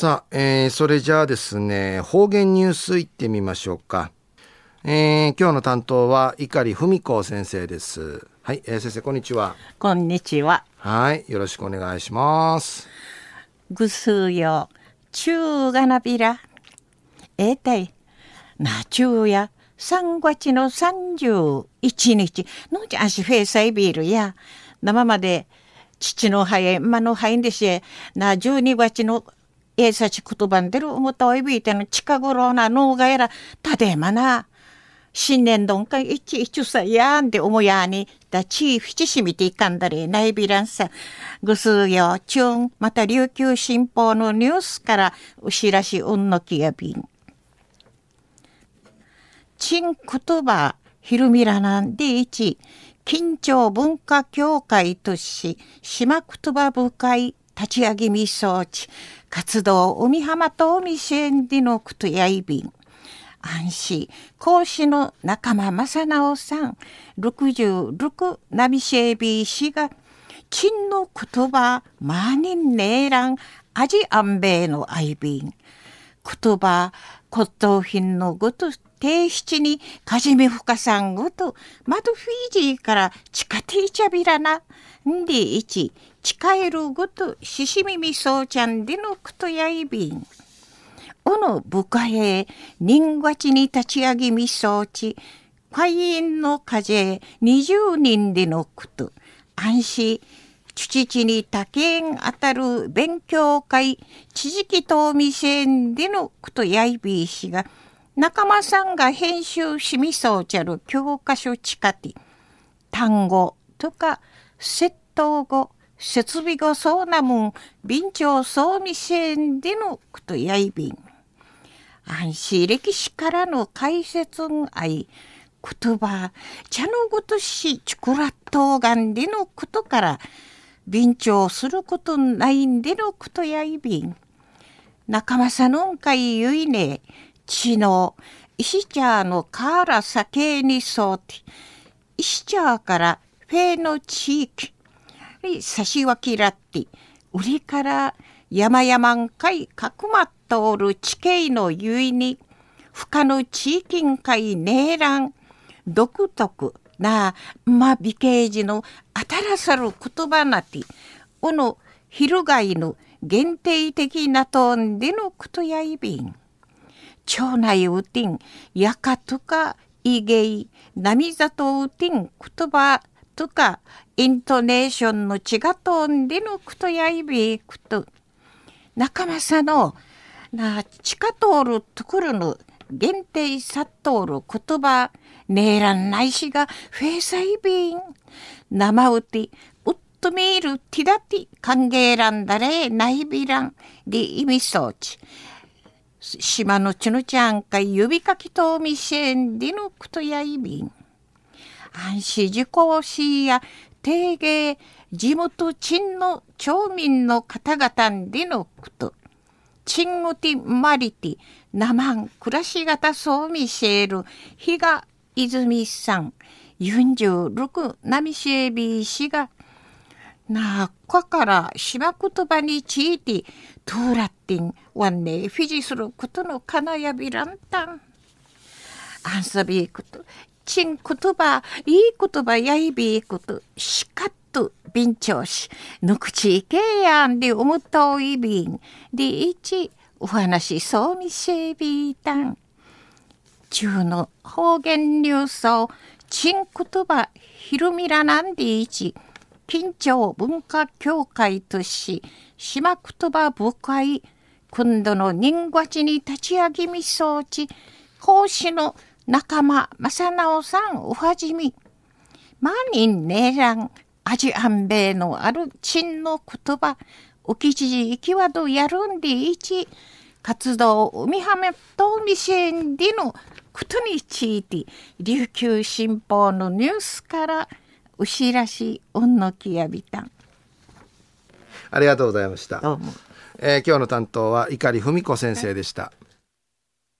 さあ、えー、それじゃあですね、方言ニュースいってみましょうか。えー、今日の担当は碇文子先生です。はい、えー、先生こんにちは。こんにちは。はい、よろしくお願いします。ぐすよ、中がなびら。えー、たい、なちゅうや、3月の31日、のじゃしフェイサイビールや、生まで、父の肺、馬の肺でし、な12月のえさち言葉んでる思ったおいびいての近頃な脳がやらたでまな新年どんかいちいちさやんで思やにだちふちしみていかんだれないびらんさぐすよちゅんまた琉球新報のニュースからうしらしうんのきやびんちん言葉ひるみらなんでいち緊張文化協会とし島言葉部会立ち上げみ装置活動海浜と海支援でのくとやいびん。安心。講師の仲間正直さん。66ナビシェービー氏が陳の言葉マーニンネーラン味アンベイの愛瓶言葉骨董品のごと提出にかじめふかさんごとまどフィージーから地下ティーチャビラなんでいち近えるごとししみみそうちゃんでのくとやいびん。おの部下へ人月に立ち上げみそうち、会員の風二十人でのくと、安心、父に他県あたる勉強会、知識と未成でのくとやいびいしが、仲間さんが編集しみそうちゃる教科書近て、単語とか、窃盗語、設備後そうなもん、便長そうみせんでのことやいびん。安心歴史からの解説んあい、言葉、茶のごとしちくらっとがんでのことから、便長することないんでのことやいびん。仲間さのんかいゆいね、ちの、石茶のから酒にそうて、石茶からフェの地域、差し分けらって、売りから山々んかいかくまっとおる地形のゆいに、不可の地域んかいねえらん、独特なあ、ま美形児のあたらさる言葉なて、おの翻の限定的なとんでのことやいびん。町内うてん、やかとか、いげい、なみざとうてん言葉とかイントネーションの違とんでのくとやいびくと仲間さのな地下通るところの限定さっとる言葉ねえらんないしがフェイサイビン生うてうっとみるティダティ歓迎らんだれないびらんで意味装置島のちのちゃんか指かきとみせんでのくとやいびん安市事項市や定芸地元鎮の町民の方々でのこと、チングティマリティ、ナマン、暮らし方そうみせる、比嘉泉さん、46、ナミシエビ氏が、なあ、こから島言葉にちいて、トーラッティン、ワンネ、フィジすることのかなやびランタン。アンサビーこと、チン言葉、いい言葉やいびーこと、しかっず便調し、ぬくちいけやんで思ったおいびん。でいち、お話そうみせびたん。中の方言ニュースを、ちんことば、ひるみらなんでいち、緊張文化協会とし、島言葉部会、今度の人ちに立ち上げみそうち、講師の仲間正直さんおはじみ。万人ねらん、味安米のある陳の言葉、おきちじ行きわどやるんでいち、活動海はめとみせんでのことについて、琉球新報のニュースからお知らしおんのきやびたん。ありがとうございました。えー、今日の担当は碇文子先生でした。